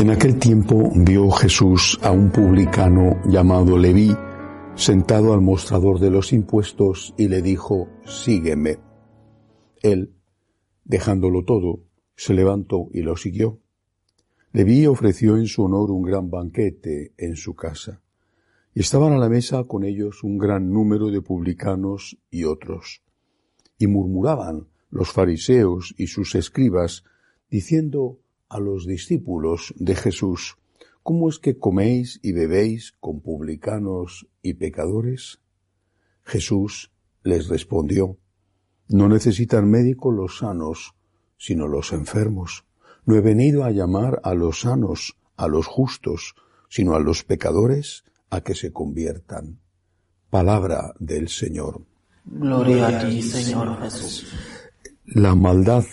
En aquel tiempo vio Jesús a un publicano llamado Leví sentado al mostrador de los impuestos y le dijo, sígueme. Él, dejándolo todo, se levantó y lo siguió. Leví ofreció en su honor un gran banquete en su casa, y estaban a la mesa con ellos un gran número de publicanos y otros. Y murmuraban los fariseos y sus escribas, diciendo a los discípulos de Jesús, ¿cómo es que coméis y bebéis con publicanos y pecadores? Jesús les respondió, no necesitan médico los sanos, sino los enfermos. No he venido a llamar a los sanos, a los justos, sino a los pecadores a que se conviertan. Palabra del Señor. Gloria a ti, Señor Jesús. La maldad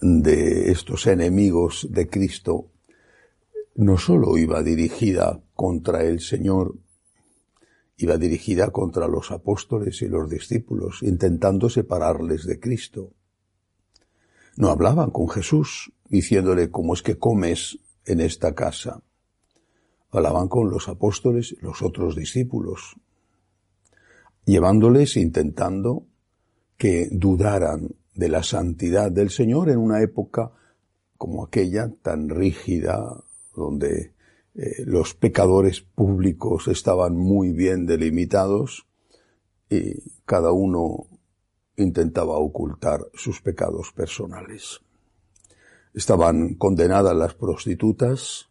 de estos enemigos de Cristo no sólo iba dirigida contra el Señor, iba dirigida contra los apóstoles y los discípulos, intentando separarles de Cristo. No hablaban con Jesús diciéndole cómo es que comes en esta casa. Hablaban con los apóstoles y los otros discípulos, llevándoles intentando que dudaran de la santidad del Señor en una época como aquella tan rígida, donde eh, los pecadores públicos estaban muy bien delimitados y cada uno intentaba ocultar sus pecados personales. Estaban condenadas las prostitutas,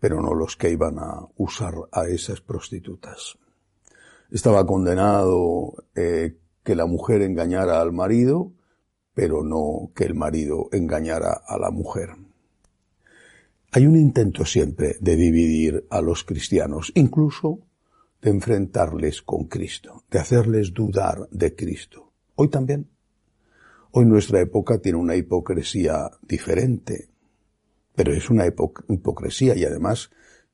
pero no los que iban a usar a esas prostitutas. Estaba condenado eh, que la mujer engañara al marido, pero no que el marido engañara a la mujer. Hay un intento siempre de dividir a los cristianos, incluso de enfrentarles con Cristo, de hacerles dudar de Cristo. Hoy también. Hoy nuestra época tiene una hipocresía diferente, pero es una hipocresía y además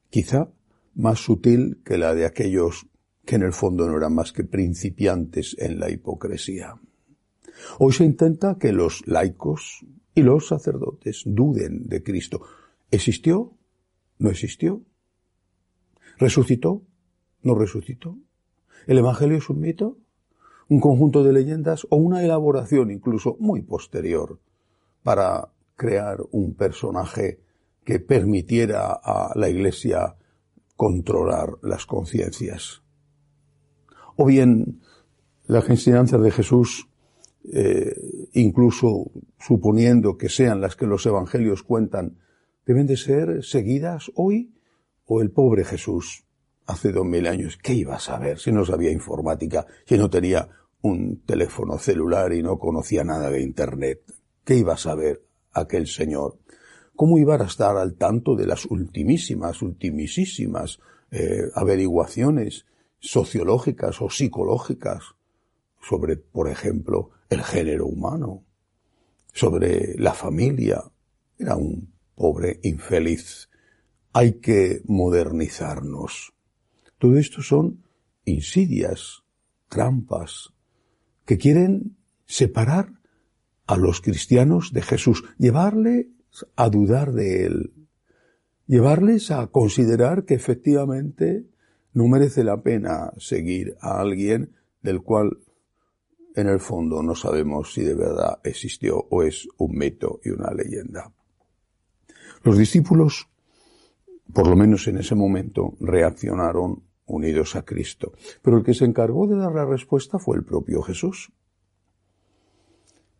quizá más sutil que la de aquellos que en el fondo no eran más que principiantes en la hipocresía. Hoy se intenta que los laicos y los sacerdotes duden de Cristo, ¿Existió? ¿No existió? ¿Resucitó? ¿No resucitó? ¿El Evangelio es un mito? ¿Un conjunto de leyendas o una elaboración incluso muy posterior para crear un personaje que permitiera a la Iglesia controlar las conciencias? O bien las enseñanzas de Jesús, eh, incluso suponiendo que sean las que los evangelios cuentan, deben de ser seguidas hoy o el pobre Jesús hace dos mil años. ¿Qué iba a saber si no sabía informática, si no tenía un teléfono celular y no conocía nada de Internet? ¿Qué iba a saber aquel señor? ¿Cómo iba a estar al tanto de las ultimísimas, ultimísimas eh, averiguaciones sociológicas o psicológicas sobre, por ejemplo, el género humano, sobre la familia? Era un pobre infeliz. Hay que modernizarnos. Todo esto son insidias, trampas, que quieren separar a los cristianos de Jesús, llevarles a dudar de Él, llevarles a considerar que efectivamente no merece la pena seguir a alguien del cual en el fondo no sabemos si de verdad existió o es un mito y una leyenda. Los discípulos, por lo menos en ese momento, reaccionaron unidos a Cristo. Pero el que se encargó de dar la respuesta fue el propio Jesús.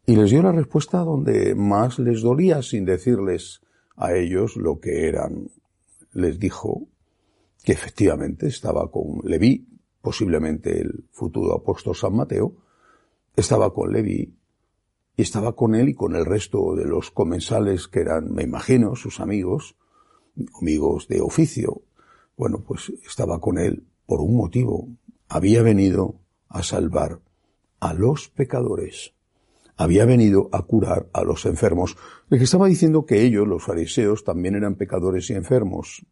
Y les dio la respuesta donde más les dolía sin decirles a ellos lo que eran. Les dijo que efectivamente estaba con Leví, posiblemente el futuro apóstol San Mateo, estaba con Leví y estaba con él y con el resto de los comensales que eran, me imagino, sus amigos, amigos de oficio. Bueno, pues estaba con él por un motivo. Había venido a salvar a los pecadores. Había venido a curar a los enfermos. Le estaba diciendo que ellos, los fariseos, también eran pecadores y enfermos,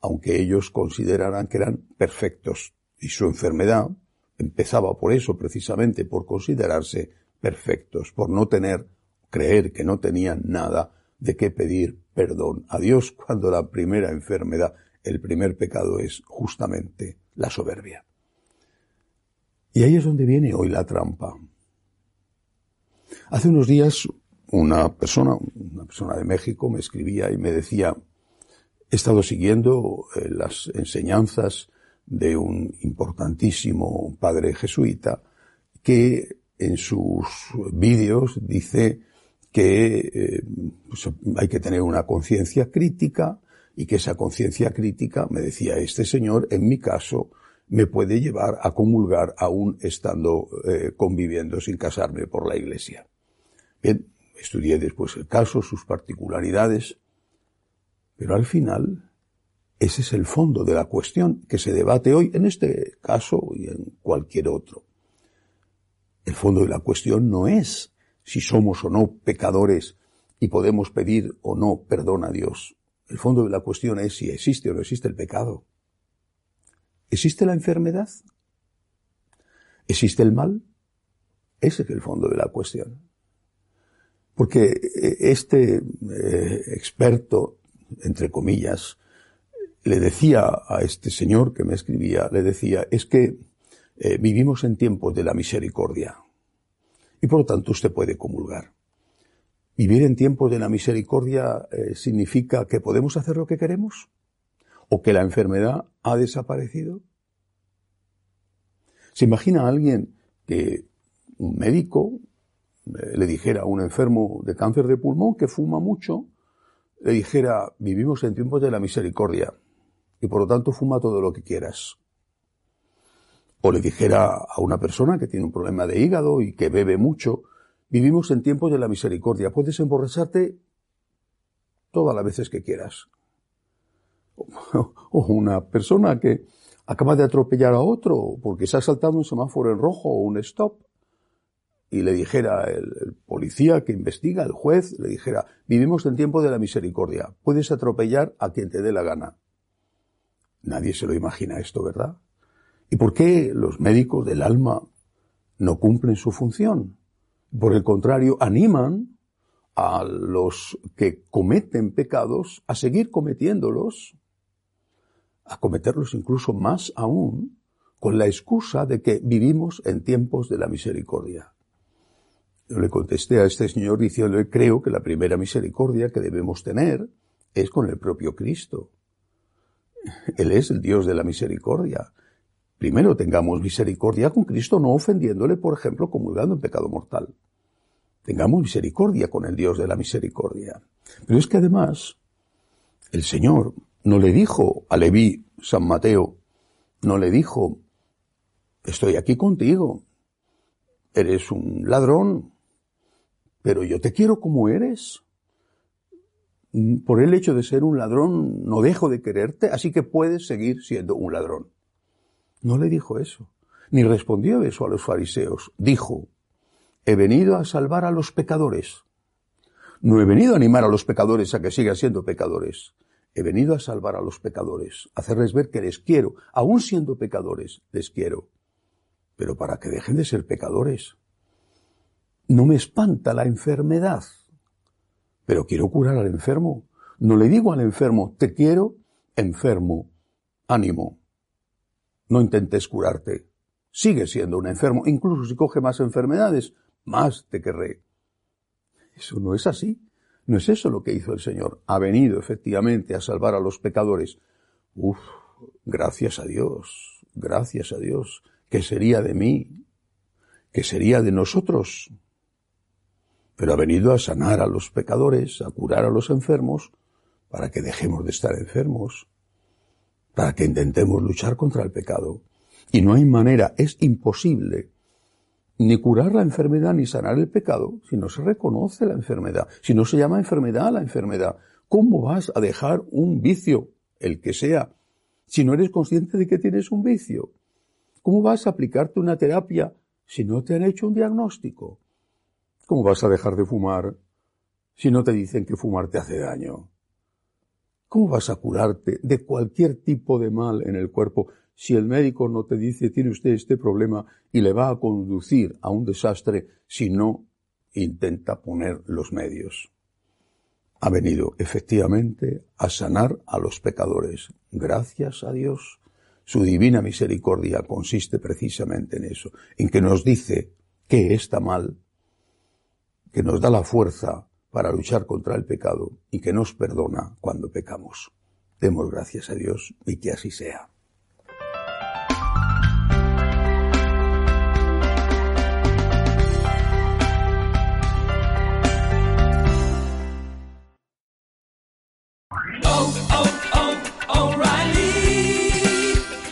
aunque ellos consideraran que eran perfectos. Y su enfermedad empezaba por eso, precisamente, por considerarse perfectos, por no tener, creer que no tenían nada de qué pedir perdón a Dios cuando la primera enfermedad, el primer pecado es justamente la soberbia. Y ahí es donde viene hoy la trampa. Hace unos días una persona, una persona de México me escribía y me decía, he estado siguiendo eh, las enseñanzas de un importantísimo padre jesuita que en sus vídeos dice que eh, hay que tener una conciencia crítica y que esa conciencia crítica, me decía este señor, en mi caso, me puede llevar a comulgar aún estando eh, conviviendo sin casarme por la iglesia. Bien, estudié después el caso, sus particularidades, pero al final ese es el fondo de la cuestión que se debate hoy en este caso y en cualquier otro. El fondo de la cuestión no es si somos o no pecadores y podemos pedir o no perdón a Dios. El fondo de la cuestión es si existe o no existe el pecado. ¿Existe la enfermedad? ¿Existe el mal? Ese es el fondo de la cuestión. Porque eh, este eh, experto, entre comillas, le decía a este señor que me escribía, le decía, es que eh, vivimos en tiempos de la misericordia y por lo tanto usted puede comulgar. Vivir en tiempos de la misericordia eh, significa que podemos hacer lo que queremos o que la enfermedad ha desaparecido. ¿Se imagina a alguien que un médico eh, le dijera a un enfermo de cáncer de pulmón que fuma mucho, le dijera, vivimos en tiempos de la misericordia y por lo tanto fuma todo lo que quieras? o le dijera a una persona que tiene un problema de hígado y que bebe mucho, vivimos en tiempos de la misericordia, puedes emborracharte todas las veces que quieras. O una persona que acaba de atropellar a otro porque se ha saltado un semáforo en rojo o un stop y le dijera el, policía que investiga, el juez, le dijera, vivimos en tiempos de la misericordia, puedes atropellar a quien te dé la gana. Nadie se lo imagina esto, ¿verdad? ¿Y por qué los médicos del alma no cumplen su función? Por el contrario, animan a los que cometen pecados a seguir cometiéndolos, a cometerlos incluso más aún, con la excusa de que vivimos en tiempos de la misericordia. Yo le contesté a este señor diciendo, creo que la primera misericordia que debemos tener es con el propio Cristo. Él es el Dios de la misericordia. Primero tengamos misericordia con Cristo, no ofendiéndole, por ejemplo, comulgando en pecado mortal. Tengamos misericordia con el Dios de la misericordia. Pero es que además, el Señor no le dijo a Leví, San Mateo, no le dijo, estoy aquí contigo, eres un ladrón, pero yo te quiero como eres. Por el hecho de ser un ladrón no dejo de quererte, así que puedes seguir siendo un ladrón. No le dijo eso, ni respondió eso a los fariseos. Dijo, he venido a salvar a los pecadores. No he venido a animar a los pecadores a que sigan siendo pecadores. He venido a salvar a los pecadores, a hacerles ver que les quiero, aun siendo pecadores, les quiero. Pero para que dejen de ser pecadores. No me espanta la enfermedad, pero quiero curar al enfermo. No le digo al enfermo, te quiero, enfermo, ánimo, no intentes curarte. Sigue siendo un enfermo. Incluso si coge más enfermedades, más te querré. Eso no es así. No es eso lo que hizo el Señor. Ha venido efectivamente a salvar a los pecadores. Uf, gracias a Dios, gracias a Dios. ¿Qué sería de mí? ¿Qué sería de nosotros? Pero ha venido a sanar a los pecadores, a curar a los enfermos, para que dejemos de estar enfermos, para que intentemos luchar contra el pecado. Y no hay manera, es imposible ni curar la enfermedad ni sanar el pecado si no se reconoce la enfermedad, si no se llama enfermedad la enfermedad. ¿Cómo vas a dejar un vicio, el que sea, si no eres consciente de que tienes un vicio? ¿Cómo vas a aplicarte una terapia si no te han hecho un diagnóstico? ¿Cómo vas a dejar de fumar si no te dicen que fumar te hace daño? ¿Cómo vas a curarte de cualquier tipo de mal en el cuerpo si el médico no te dice tiene usted este problema y le va a conducir a un desastre si no intenta poner los medios? Ha venido efectivamente a sanar a los pecadores. Gracias a Dios. Su divina misericordia consiste precisamente en eso, en que nos dice que está mal, que nos da la fuerza para luchar contra el pecado y que nos perdona cuando pecamos. Demos gracias a Dios y que así sea.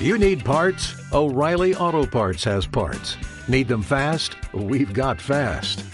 You need parts? O'Reilly Auto Parts has parts. Need them fast? We've got fast.